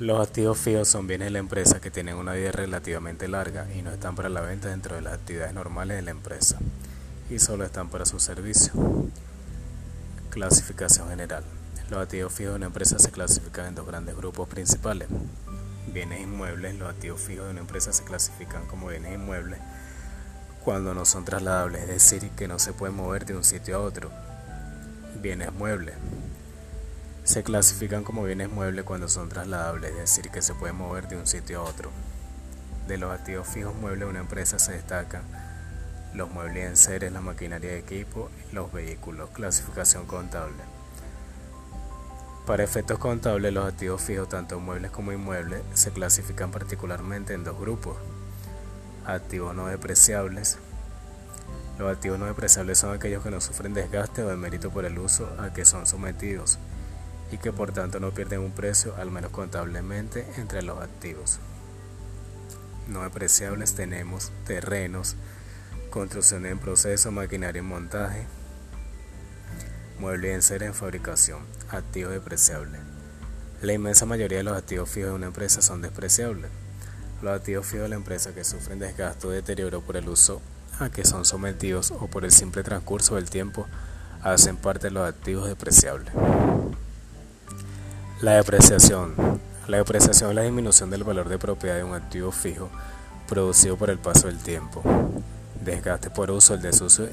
Los activos fijos son bienes de la empresa que tienen una vida relativamente larga y no están para la venta dentro de las actividades normales de la empresa y solo están para su servicio. Clasificación general. Los activos fijos de una empresa se clasifican en dos grandes grupos principales. Bienes inmuebles. Los activos fijos de una empresa se clasifican como bienes inmuebles cuando no son trasladables, es decir, que no se pueden mover de un sitio a otro. Bienes muebles se clasifican como bienes muebles cuando son trasladables, es decir, que se pueden mover de un sitio a otro. De los activos fijos muebles de una empresa se destacan los muebles en seres, la maquinaria de equipo los vehículos. Clasificación contable. Para efectos contables, los activos fijos, tanto muebles como inmuebles, se clasifican particularmente en dos grupos. Activos no depreciables. Los activos no depreciables son aquellos que no sufren desgaste o demérito por el uso a que son sometidos y que por tanto no pierden un precio, al menos contablemente, entre los activos. No depreciables tenemos terrenos, construcción en proceso, maquinaria en montaje, mueble y enseres en fabricación, activos depreciables. La inmensa mayoría de los activos fijos de una empresa son despreciables. Los activos fijos de la empresa que sufren desgaste o deterioro por el uso a que son sometidos o por el simple transcurso del tiempo hacen parte de los activos depreciables. La depreciación. La depreciación es la disminución del valor de propiedad de un activo fijo producido por el paso del tiempo, desgaste por uso, el desuso,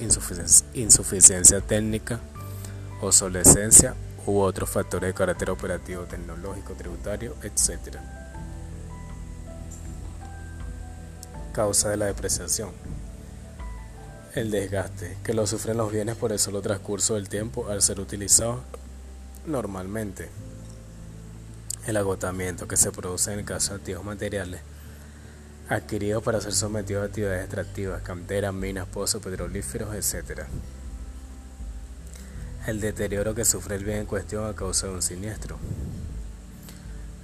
insuficiencia técnica, obsolescencia u otros factores de carácter operativo, tecnológico, tributario, etc. Causa de la depreciación. El desgaste, que lo sufren los bienes por el solo transcurso del tiempo al ser utilizados normalmente el agotamiento que se produce en el caso de activos materiales adquiridos para ser sometidos a actividades extractivas, canteras, minas, pozos petrolíferos, etc. El deterioro que sufre el bien en cuestión a causa de un siniestro.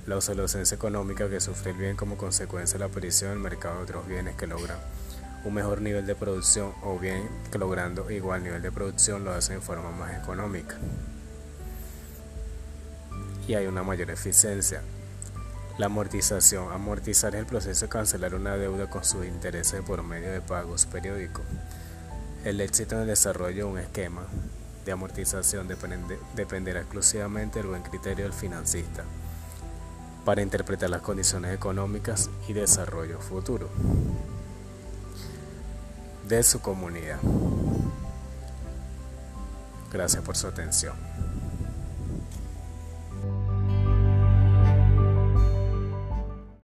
La obsolescencia económica que sufre el bien como consecuencia de la aparición del mercado de otros bienes que logran un mejor nivel de producción o bien que logrando igual nivel de producción lo hacen en forma más económica y hay una mayor eficiencia. La amortización. Amortizar es el proceso de cancelar una deuda con sus intereses por medio de pagos periódicos. El éxito en el desarrollo de un esquema de amortización dependerá exclusivamente del buen criterio del financista para interpretar las condiciones económicas y desarrollo futuro de su comunidad. Gracias por su atención.